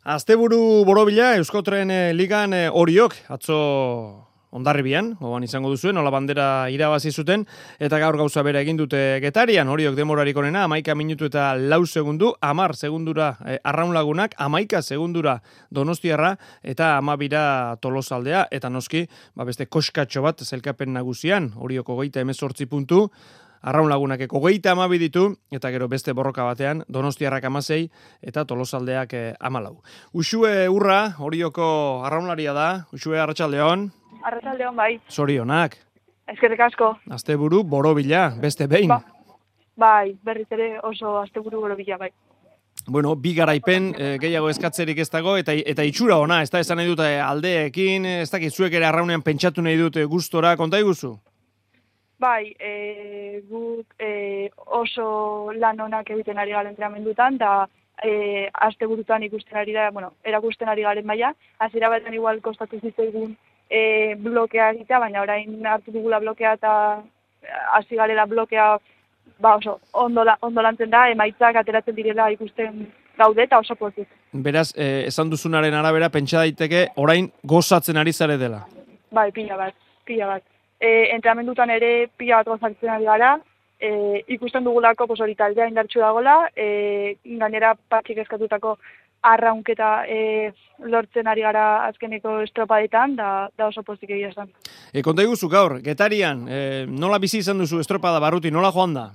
Asteburu borobila Euskotren eh, ligan eh, horiok atzo ondarribian, oan izango duzuen, hola bandera irabazi zuten, eta gaur gauza bere egin dute getarian, horiok demorarik onena, amaika minutu eta lau segundu, amar segundura eh, arraunlagunak, amaika segundura donostiarra, eta amabira tolosaldea, eta noski, ba beste koskatxo bat zelkapen nagusian, horioko goita emezortzi puntu, arraun lagunak eko geita amabi ditu, eta gero beste borroka batean, donostiarrak amasei, eta tolosaldeak eh, amalau. Usue urra, horioko arraunlaria da, Usue Arratxaldeon. Arratxaldeon bai. Zorionak. Ezkerrik asko. Asteburu borobila, beste behin. Ba, bai, berriz ere oso asteburu borobila bai. Bueno, bi garaipen e, gehiago eskatzerik ez dago, eta, eta itxura ona, ez da, esan nahi dut aldeekin, ez dakit zuek ere arraunean pentsatu nahi dute gustora, konta iguzu? Bai, e, guk e, oso lan onak egiten ari garen entrenamendutan, da e, aste burutan ikusten ari da, bueno, erakusten ari garen baina, azira batean igual kostatu zitzaigun e, blokea egitea, baina orain hartu dugula blokea eta hasi garela blokea ba oso ondo, ondo lantzen da, emaitzak ateratzen direla ikusten gaude eta oso pozik. Beraz, e, esan duzunaren arabera, pentsa daiteke, orain gozatzen ari zare dela? Bai, pila bat, pila bat e, entramendutan ere pila bat gozatzen ari gara, e, ikusten dugulako pos hori taldea indartxu dagoela, e, gainera patxik eskatutako arraunketa e, lortzen ari gara azkeneko estropadetan, da, da oso pozik egia esan. E, konta gaur, getarian, e, nola bizi izan duzu estropada barruti, nola joan da?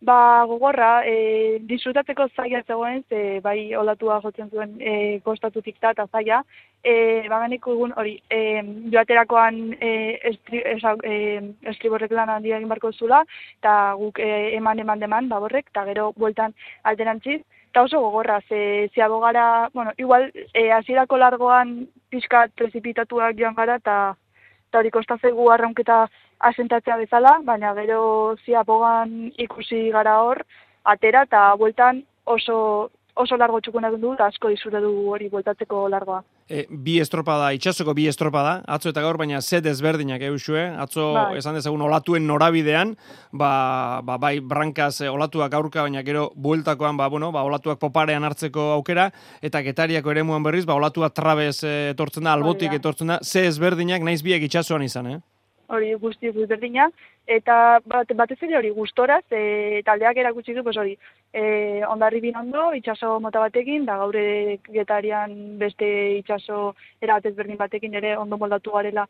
Ba, gogorra, e, disfrutatzeko zaila zegoen, ze bai olatua jotzen zuen e, kostatutik da eta zaila. E, ba, egun hori, e, joaterakoan e, estri, esa, e, estriborrek lan handia egin barko zula, eta guk e, eman eman deman, baborrek, eta gero bueltan alterantziz. Eta oso gogorra, ze, ze abogara, bueno, igual, e, azirako largoan pixka prezipitatuak joan gara, eta hori kostazegu arraunketa asentatzea bezala, baina gero ziapogan ikusi gara hor, atera eta bueltan oso oso largo txukuna du eta asko dizure du hori bueltatzeko largoa. E, bi estropada, itxasoko bi estropada, atzo eta gaur, baina zet ezberdinak eusue, atzo bai. esan dezagun olatuen norabidean, ba, ba, bai brankaz e, olatuak aurka, baina gero bueltakoan, ba, bueno, ba, olatuak poparean hartzeko aukera, eta getariako ere muan berriz, ba, olatuak trabez e, etortzen da, albotik etortzen da, ze ezberdinak naiz biek itxasuan izan, eh? Hori guzti berdina, eta bat, batez ere hori gustoraz, e, taldeak erakutsi du, hori, e, ondarri bin ondo, itxaso mota batekin, da gaure getarian beste itxaso erabatez berdin batekin ere ondo moldatu garela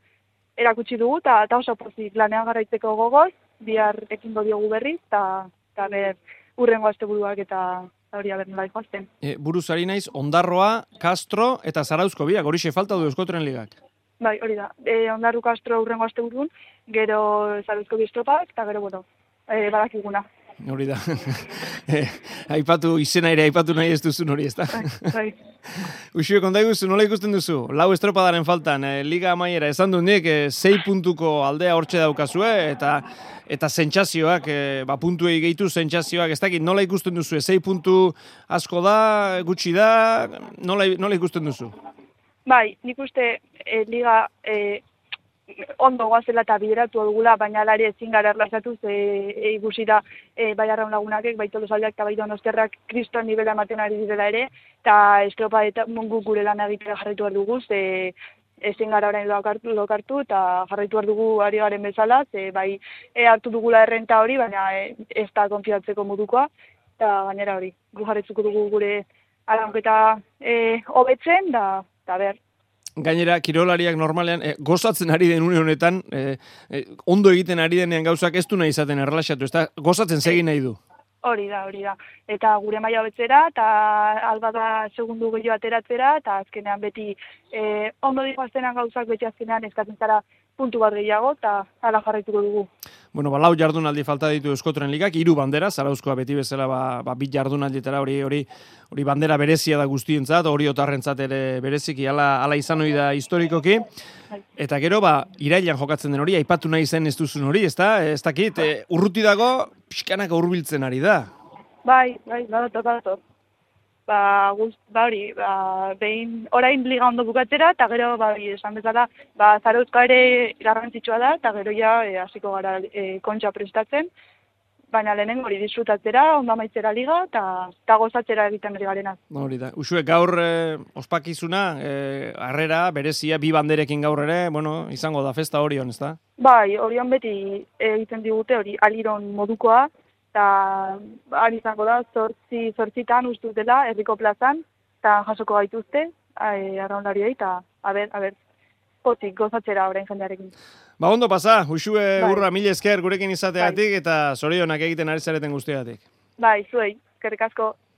erakutsi dugu, eta oso pozik lanean garaitzeko gogoz, bihar ekin diogu berri, eta ber, urrengo azte buruak eta hori aber nola ikoazten. E, buruz naiz, ondarroa, Castro eta Zarauzko biak, hori falta du Euskotren ligak? Bai, hori da. E, ondarru kastro urrengo azte burun, gero zaruzko biztropak, eta gero, bueno, e, badakiguna. Hori da. e, aipatu, izena ere aipatu nahi ez duzun hori, ez da? Bai, bai. Uxio, konta iguzu, nola ikusten duzu? Lau estropadaren faltan, e, Liga Amaiera, esan du nik, e, zei puntuko aldea hortxe daukazue, eta eta sentsazioak, e, ba, puntuei gehitu sentsazioak, ez dakit, nola ikusten duzu? Zei puntu asko da, gutxi da, nola, nola ikusten duzu? Bai, nik uste e, liga e, ondo guazela eta bideratu dugula, baina lari ezin gara erlazatu, ze e, igusi da e, bai arraun lagunakek, bai tolosaldeak eta bai donosterrak kriston nivela ematen ari direla ere, eta estropa eta mungu gure lan egitera jarraitu behar dugu, ze ezin gara orain lokartu, lokartu eta jarraitu behar dugu ari garen bezala, ze bai e, hartu dugula errenta hori, baina e, ez da konfiatzeko modukoa, eta gainera hori, gu jarretzuko dugu gure araunketa e, hobetzen, da eta ber. Gainera, kirolariak normalean, e, gozatzen ari den une honetan, e, ondo egiten ari denean gauzak ez du nahi izaten errelaxatu, ez da, gozatzen segin nahi du. Hori da, hori da. Eta gure maila betzera, eta alba da segundu gehiago ateratzera, eta azkenean beti e, ondo dikoaztenan gauzak beti azkenean eskatzen zara puntu bat gehiago, eta ala jarraituko dugu. Bueno, ba, lau jardunaldi falta ditu Euskotren ligak, hiru bandera, zarauzkoa beti bezala, ba, ba bit jardunaldietara hori hori hori bandera berezia da guztientzat, hori otarrentzat ere bereziki, ala, ala izan hori da historikoki. Eta gero, ba, irailan jokatzen den hori, aipatu nahi zen ez duzun hori, ez da? Ez dakit, e, urruti dago, pixkanak urbiltzen ari da. Bai, bai, badatot, badatot ba, guz, ba hori, ba, behin orain liga ondo bukatzera, eta gero, ba, esan bezala, ba, zarauzka ere garrantzitsua da, eta gero ja, e, hasiko gara e, kontxa prestatzen, baina lehenengo hori disfrutatzera, ondo amaitzera liga, eta ta gozatzera egiten ari garena. Hori da. Usue, gaur eh, ospakizuna, eh, harrera, berezia, bi banderekin gaur ere, bueno, izango da festa horion, ez da? Bai, orion beti egiten digute hori aliron modukoa, eta ari izango da, zortzi, zortzitan uste dela, herriko plazan, eta jasoko gaituzte, e, arraunlariei, eta, a ber, a ber, pozik gozatzera orain jendearekin. Ba, ondo pasa, usue Bai. urra mil esker gurekin izateagatik eta zorionak egiten ari zareten guztiagatik. Bai, zuei, eskerrik asko.